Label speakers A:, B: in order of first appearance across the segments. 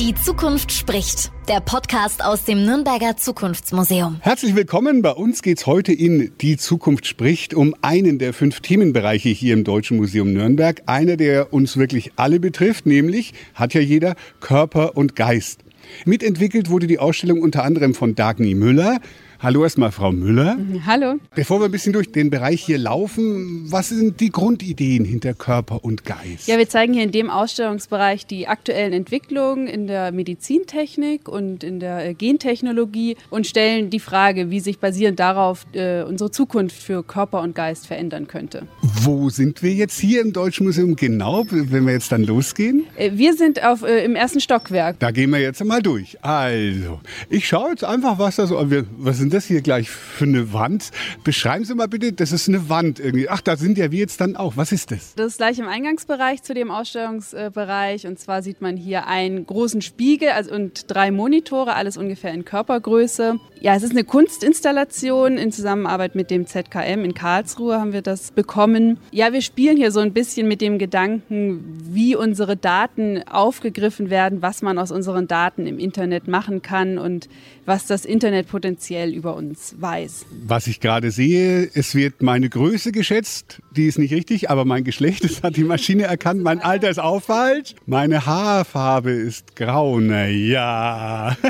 A: Die Zukunft spricht. Der Podcast aus dem Nürnberger Zukunftsmuseum.
B: Herzlich willkommen. Bei uns geht es heute in Die Zukunft spricht um einen der fünf Themenbereiche hier im Deutschen Museum Nürnberg. Einer, der uns wirklich alle betrifft, nämlich, hat ja jeder, Körper und Geist. Mitentwickelt wurde die Ausstellung unter anderem von Dagny Müller. Hallo erstmal, Frau Müller.
C: Hallo.
B: Bevor wir ein bisschen durch den Bereich hier laufen, was sind die Grundideen hinter Körper und Geist?
C: Ja, wir zeigen hier in dem Ausstellungsbereich die aktuellen Entwicklungen in der Medizintechnik und in der äh, Gentechnologie und stellen die Frage, wie sich basierend darauf äh, unsere Zukunft für Körper und Geist verändern könnte.
B: Wo sind wir jetzt hier im Deutschen Museum genau, wenn wir jetzt dann losgehen?
C: Äh, wir sind auf, äh, im ersten Stockwerk.
B: Da gehen wir jetzt mal durch. Also, ich schaue jetzt einfach, was da so. Was sind das hier gleich für eine Wand? Beschreiben Sie mal bitte, das ist eine Wand irgendwie. Ach, da sind ja wir jetzt dann auch. Was ist das?
C: Das ist gleich im Eingangsbereich zu dem Ausstellungsbereich. Und zwar sieht man hier einen großen Spiegel also, und drei Monitore, alles ungefähr in Körpergröße. Ja, es ist eine Kunstinstallation in Zusammenarbeit mit dem ZKM in Karlsruhe haben wir das bekommen. Ja, wir spielen hier so ein bisschen mit dem Gedanken, wie unsere Daten aufgegriffen werden, was man aus unseren Daten im Internet machen kann und was das Internet potenziell über uns weiß.
B: Was ich gerade sehe, es wird meine Größe geschätzt, die ist nicht richtig, aber mein Geschlecht, das hat die Maschine erkannt, mein Alter ist auch falsch, meine Haarfarbe ist grau, na ja.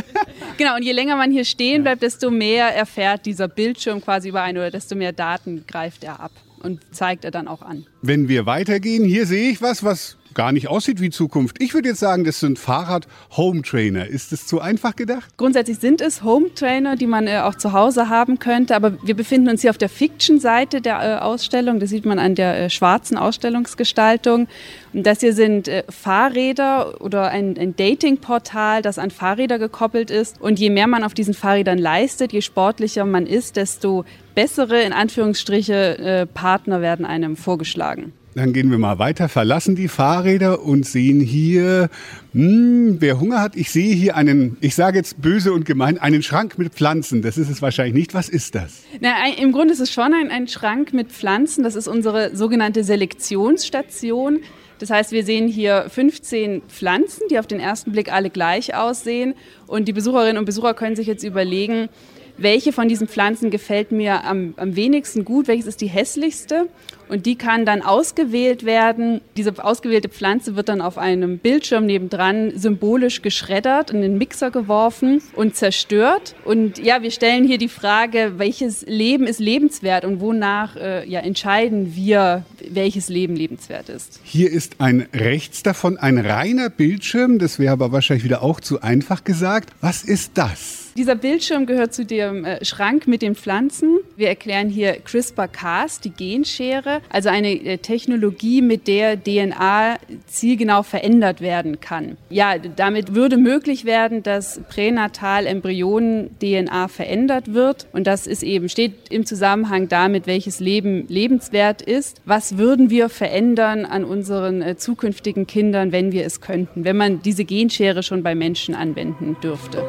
C: Genau, und je länger man hier stehen bleibt, desto mehr erfährt dieser Bildschirm quasi über einen oder desto mehr Daten greift er ab und zeigt er dann auch an.
B: Wenn wir weitergehen, hier sehe ich was, was gar nicht aussieht wie Zukunft. Ich würde jetzt sagen, das sind Fahrrad-Home-Trainer. Ist das zu einfach gedacht?
C: Grundsätzlich sind es Home-Trainer, die man äh, auch zu Hause haben könnte. Aber wir befinden uns hier auf der Fiction-Seite der äh, Ausstellung. Das sieht man an der äh, schwarzen Ausstellungsgestaltung. Und das hier sind äh, Fahrräder oder ein, ein Dating-Portal, das an Fahrräder gekoppelt ist. Und je mehr man auf diesen Fahrrädern leistet, je sportlicher man ist, desto bessere, in Anführungsstriche, äh, Partner werden einem vorgeschlagen.
B: Dann gehen wir mal weiter, verlassen die Fahrräder und sehen hier, hm, wer Hunger hat, ich sehe hier einen, ich sage jetzt böse und gemein, einen Schrank mit Pflanzen. Das ist es wahrscheinlich nicht. Was ist das?
C: Na, Im Grunde ist es schon ein, ein Schrank mit Pflanzen. Das ist unsere sogenannte Selektionsstation. Das heißt, wir sehen hier 15 Pflanzen, die auf den ersten Blick alle gleich aussehen. Und die Besucherinnen und Besucher können sich jetzt überlegen, welche von diesen Pflanzen gefällt mir am, am wenigsten gut, welches ist die hässlichste. Und die kann dann ausgewählt werden. Diese ausgewählte Pflanze wird dann auf einem Bildschirm nebendran symbolisch geschreddert, in den Mixer geworfen und zerstört. Und ja, wir stellen hier die Frage, welches Leben ist lebenswert und wonach äh, ja, entscheiden wir, welches Leben lebenswert ist.
B: Hier ist ein rechts davon ein reiner Bildschirm. Das wäre aber wahrscheinlich wieder auch zu einfach gesagt. Was ist das?
C: Dieser Bildschirm gehört zu dem äh, Schrank mit den Pflanzen. Wir erklären hier CRISPR-Cas, die Genschere, also eine äh, Technologie, mit der DNA zielgenau verändert werden kann. Ja, damit würde möglich werden, dass pränatal Embryonen-DNA verändert wird. Und das ist eben, steht im Zusammenhang damit, welches Leben lebenswert ist. Was würden wir verändern an unseren äh, zukünftigen Kindern, wenn wir es könnten, wenn man diese Genschere schon bei Menschen anwenden dürfte?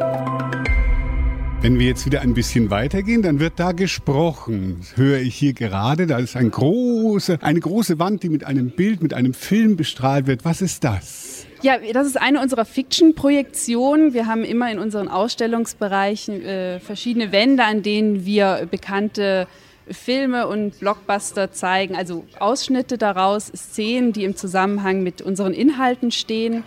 B: Wenn wir jetzt wieder ein bisschen weitergehen, dann wird da gesprochen. Das höre ich hier gerade. Da ist ein große, eine große Wand, die mit einem Bild, mit einem Film bestrahlt wird. Was ist das?
C: Ja, das ist eine unserer Fiction-Projektionen. Wir haben immer in unseren Ausstellungsbereichen äh, verschiedene Wände, an denen wir bekannte Filme und Blockbuster zeigen, also Ausschnitte daraus, Szenen, die im Zusammenhang mit unseren Inhalten stehen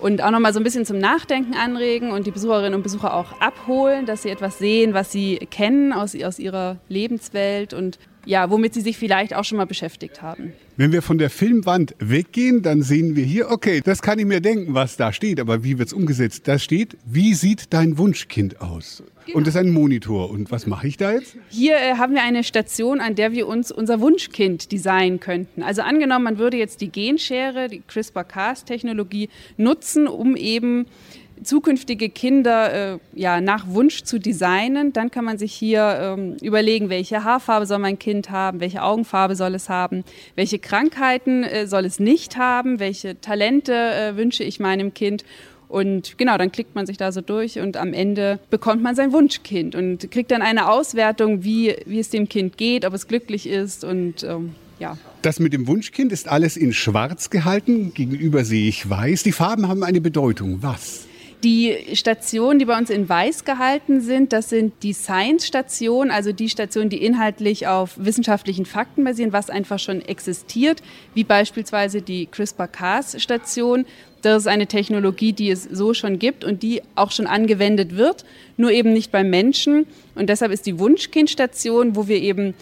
C: und auch nochmal so ein bisschen zum Nachdenken anregen und die Besucherinnen und Besucher auch abholen, dass sie etwas sehen, was sie kennen aus, aus ihrer Lebenswelt und ja, womit sie sich vielleicht auch schon mal beschäftigt haben.
B: Wenn wir von der Filmwand weggehen, dann sehen wir hier, okay, das kann ich mir denken, was da steht, aber wie wird es umgesetzt? Da steht, wie sieht dein Wunschkind aus? Genau. Und das ist ein Monitor. Und was mache ich da jetzt?
C: Hier äh, haben wir eine Station, an der wir uns unser Wunschkind designen könnten. Also angenommen, man würde jetzt die Genschere, die CRISPR-Cas-Technologie nutzen, um eben zukünftige Kinder äh, ja, nach Wunsch zu designen, dann kann man sich hier ähm, überlegen, welche Haarfarbe soll mein Kind haben, welche Augenfarbe soll es haben, welche Krankheiten äh, soll es nicht haben, welche Talente äh, wünsche ich meinem Kind. Und genau, dann klickt man sich da so durch und am Ende bekommt man sein Wunschkind und kriegt dann eine Auswertung, wie, wie es dem Kind geht, ob es glücklich ist und ähm, ja.
B: Das mit dem Wunschkind ist alles in schwarz gehalten. Gegenüber sehe ich weiß. Die Farben haben eine Bedeutung. Was?
C: Die Stationen, die bei uns in Weiß gehalten sind, das sind die Science-Stationen, also die Stationen, die inhaltlich auf wissenschaftlichen Fakten basieren, was einfach schon existiert, wie beispielsweise die CRISPR-Cas-Station. Das ist eine Technologie, die es so schon gibt und die auch schon angewendet wird, nur eben nicht beim Menschen. Und deshalb ist die Wunschkindstation, wo wir eben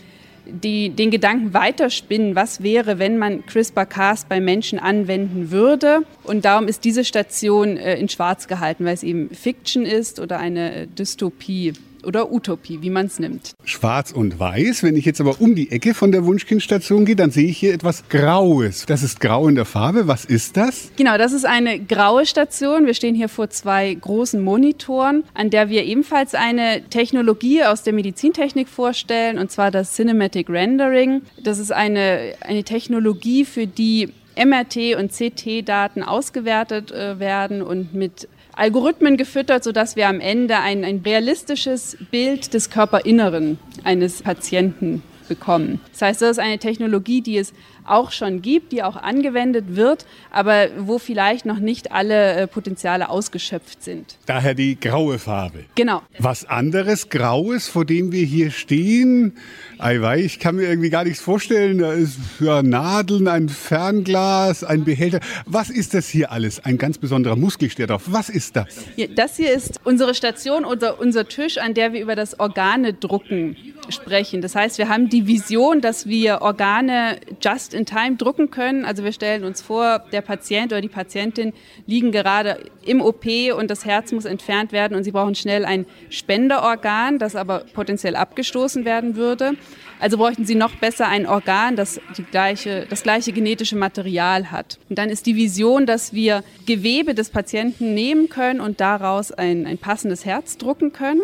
C: die, den Gedanken weiterspinnen, was wäre, wenn man CRISPR-Cas bei Menschen anwenden würde. Und darum ist diese Station äh, in Schwarz gehalten, weil es eben Fiction ist oder eine äh, Dystopie oder Utopie, wie man es nimmt.
B: Schwarz und weiß. Wenn ich jetzt aber um die Ecke von der Wunschkindstation gehe, dann sehe ich hier etwas Graues. Das ist grau in der Farbe. Was ist das?
C: Genau, das ist eine graue Station. Wir stehen hier vor zwei großen Monitoren, an der wir ebenfalls eine Technologie aus der Medizintechnik vorstellen, und zwar das Cinematic Rendering. Das ist eine, eine Technologie, für die MRT- und CT-Daten ausgewertet äh, werden und mit Algorithmen gefüttert, sodass wir am Ende ein, ein realistisches Bild des Körperinneren eines Patienten bekommen. Das heißt, das ist eine Technologie, die es auch schon gibt, die auch angewendet wird, aber wo vielleicht noch nicht alle äh, Potenziale ausgeschöpft sind.
B: Daher die graue Farbe.
C: Genau.
B: Was anderes Graues, vor dem wir hier stehen? Eiwei, ich kann mir irgendwie gar nichts vorstellen. Da ist ja, Nadeln, ein Fernglas, ein Behälter. Was ist das hier alles? Ein ganz besonderer Muskel steht drauf. Was ist das?
C: Ja, das hier ist unsere Station, unser, unser Tisch, an der wir über das Organe-Drucken sprechen. Das heißt, wir haben die Vision, dass wir Organe just in time drucken können. Also wir stellen uns vor, der Patient oder die Patientin liegen gerade im OP und das Herz muss entfernt werden und sie brauchen schnell ein Spenderorgan, das aber potenziell abgestoßen werden würde. Also bräuchten sie noch besser ein Organ, das die gleiche, das gleiche genetische Material hat. Und dann ist die Vision, dass wir Gewebe des Patienten nehmen können und daraus ein, ein passendes Herz drucken können.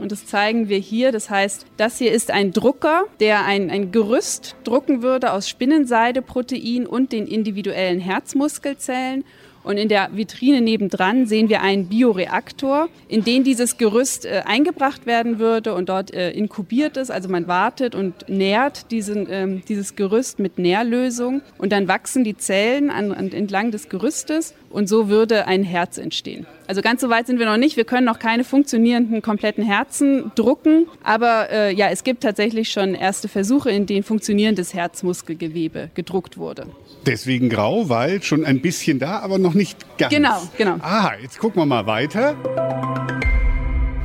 C: Und das zeigen wir hier. Das heißt, das hier ist ein Drucker, der ein, ein Gerüst drucken würde aus Spinnenseideprotein und den individuellen Herzmuskelzellen. Und in der Vitrine nebendran sehen wir einen Bioreaktor, in den dieses Gerüst äh, eingebracht werden würde und dort äh, inkubiert ist. Also man wartet und nährt diesen, ähm, dieses Gerüst mit Nährlösung und dann wachsen die Zellen an, an, entlang des Gerüstes und so würde ein Herz entstehen. Also ganz so weit sind wir noch nicht. Wir können noch keine funktionierenden kompletten Herzen drucken, aber äh, ja, es gibt tatsächlich schon erste Versuche, in denen funktionierendes Herzmuskelgewebe gedruckt wurde.
B: Deswegen grau, weil schon ein bisschen da, aber noch nicht ganz.
C: Genau, genau.
B: Aha, jetzt gucken wir mal weiter.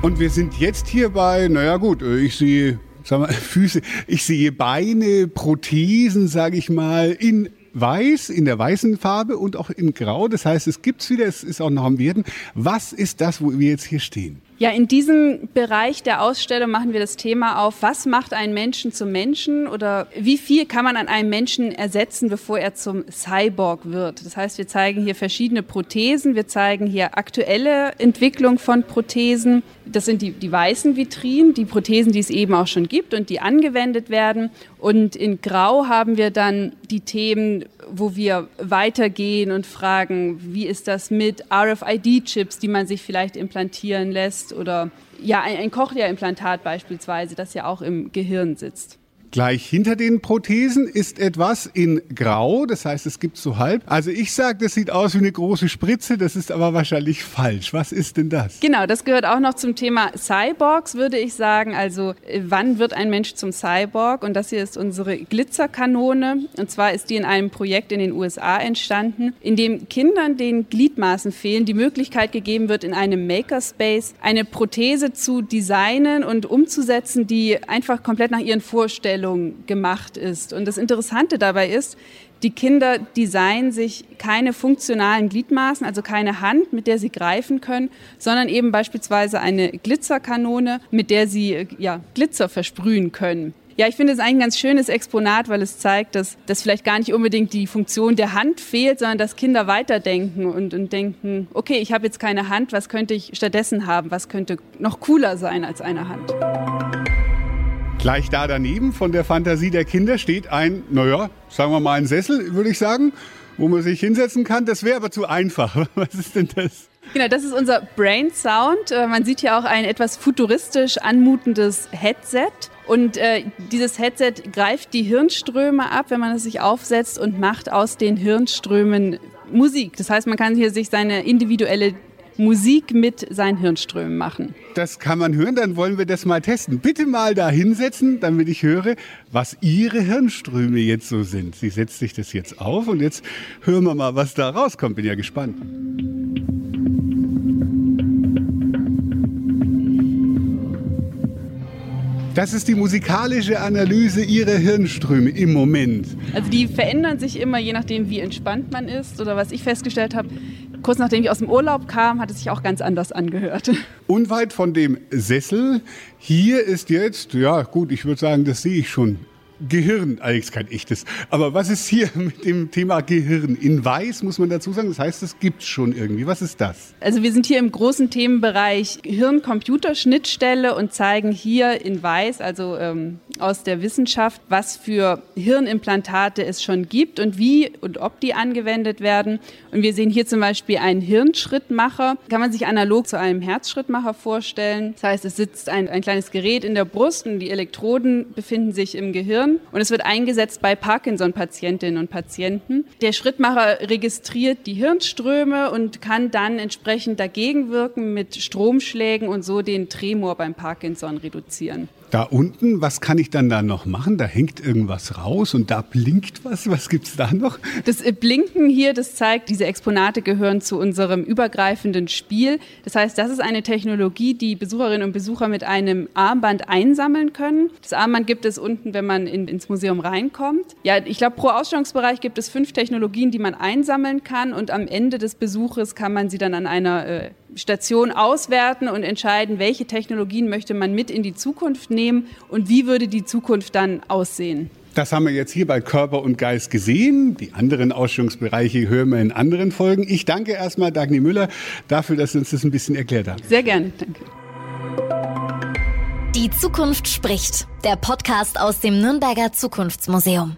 B: Und wir sind jetzt hier bei, naja gut, äh, ich sehe sag mal, Füße, ich sehe Beine, Prothesen, sage ich mal, in weiß, in der weißen Farbe und auch in grau. Das heißt, es gibt's wieder, es ist auch noch am Werden. Was ist das, wo wir jetzt hier stehen?
C: Ja, in diesem Bereich der Ausstellung machen wir das Thema auf, was macht einen Menschen zum Menschen oder wie viel kann man an einem Menschen ersetzen, bevor er zum Cyborg wird. Das heißt, wir zeigen hier verschiedene Prothesen, wir zeigen hier aktuelle Entwicklung von Prothesen. Das sind die, die weißen Vitrinen, die Prothesen, die es eben auch schon gibt und die angewendet werden. Und in Grau haben wir dann die Themen, wo wir weitergehen und fragen, wie ist das mit RFID-Chips, die man sich vielleicht implantieren lässt oder ja, ein, ein Cochlea-Implantat beispielsweise, das ja auch im Gehirn sitzt.
B: Gleich hinter den Prothesen ist etwas in Grau, das heißt, es gibt so halb. Also ich sage, das sieht aus wie eine große Spritze, das ist aber wahrscheinlich falsch. Was ist denn das?
C: Genau, das gehört auch noch zum Thema Cyborgs, würde ich sagen. Also äh, wann wird ein Mensch zum Cyborg? Und das hier ist unsere Glitzerkanone. Und zwar ist die in einem Projekt in den USA entstanden, in dem Kindern, denen Gliedmaßen fehlen, die Möglichkeit gegeben wird, in einem Makerspace eine Prothese zu designen und umzusetzen, die einfach komplett nach ihren Vorstellungen Darstellung gemacht ist. Und das Interessante dabei ist, die Kinder designen sich keine funktionalen Gliedmaßen, also keine Hand, mit der sie greifen können, sondern eben beispielsweise eine Glitzerkanone, mit der sie ja, Glitzer versprühen können. Ja, ich finde es ein ganz schönes Exponat, weil es zeigt, dass, dass vielleicht gar nicht unbedingt die Funktion der Hand fehlt, sondern dass Kinder weiterdenken und, und denken, okay, ich habe jetzt keine Hand, was könnte ich stattdessen haben? Was könnte noch cooler sein als eine Hand?
B: Gleich da daneben von der Fantasie der Kinder steht ein, naja, sagen wir mal ein Sessel, würde ich sagen, wo man sich hinsetzen kann. Das wäre aber zu einfach. Was ist denn das?
C: Genau, das ist unser Brain Sound. Äh, man sieht hier auch ein etwas futuristisch anmutendes Headset. Und äh, dieses Headset greift die Hirnströme ab, wenn man es sich aufsetzt und macht aus den Hirnströmen Musik. Das heißt, man kann hier sich seine individuelle Musik mit seinen Hirnströmen machen.
B: Das kann man hören, dann wollen wir das mal testen. Bitte mal da hinsetzen, damit ich höre, was Ihre Hirnströme jetzt so sind. Sie setzt sich das jetzt auf und jetzt hören wir mal, was da rauskommt. Bin ja gespannt. Das ist die musikalische Analyse Ihrer Hirnströme im Moment.
C: Also die verändern sich immer, je nachdem, wie entspannt man ist. Oder was ich festgestellt habe, kurz nachdem ich aus dem Urlaub kam, hat es sich auch ganz anders angehört.
B: Unweit von dem Sessel, hier ist jetzt, ja gut, ich würde sagen, das sehe ich schon Gehirn, eigentlich kein echtes. Aber was ist hier mit dem Thema Gehirn? In weiß muss man dazu sagen, das heißt, es gibt schon irgendwie. Was ist das?
C: Also wir sind hier im großen Themenbereich Hirn-Computer-Schnittstelle und zeigen hier in weiß, also ähm, aus der Wissenschaft, was für Hirnimplantate es schon gibt und wie und ob die angewendet werden. Und wir sehen hier zum Beispiel einen Hirnschrittmacher. Kann man sich analog zu einem Herzschrittmacher vorstellen. Das heißt, es sitzt ein, ein kleines Gerät in der Brust und die Elektroden befinden sich im Gehirn und es wird eingesetzt bei Parkinson-Patientinnen und Patienten. Der Schrittmacher registriert die Hirnströme und kann dann entsprechend dagegen wirken mit Stromschlägen und so den Tremor beim Parkinson reduzieren.
B: Da unten, was kann ich dann da noch machen? Da hängt irgendwas raus und da blinkt was. Was gibt es da noch?
C: Das äh, Blinken hier, das zeigt, diese Exponate gehören zu unserem übergreifenden Spiel. Das heißt, das ist eine Technologie, die Besucherinnen und Besucher mit einem Armband einsammeln können. Das Armband gibt es unten, wenn man in, ins Museum reinkommt. Ja, ich glaube, pro Ausstellungsbereich gibt es fünf Technologien, die man einsammeln kann und am Ende des Besuches kann man sie dann an einer äh, Station auswerten und entscheiden, welche Technologien möchte man mit in die Zukunft nehmen und wie würde die Zukunft dann aussehen.
B: Das haben wir jetzt hier bei Körper und Geist gesehen. Die anderen Ausstellungsbereiche hören wir in anderen Folgen. Ich danke erstmal Dagny Müller dafür, dass Sie uns das ein bisschen erklärt haben.
C: Sehr gerne, danke.
A: Die Zukunft spricht. Der Podcast aus dem Nürnberger Zukunftsmuseum.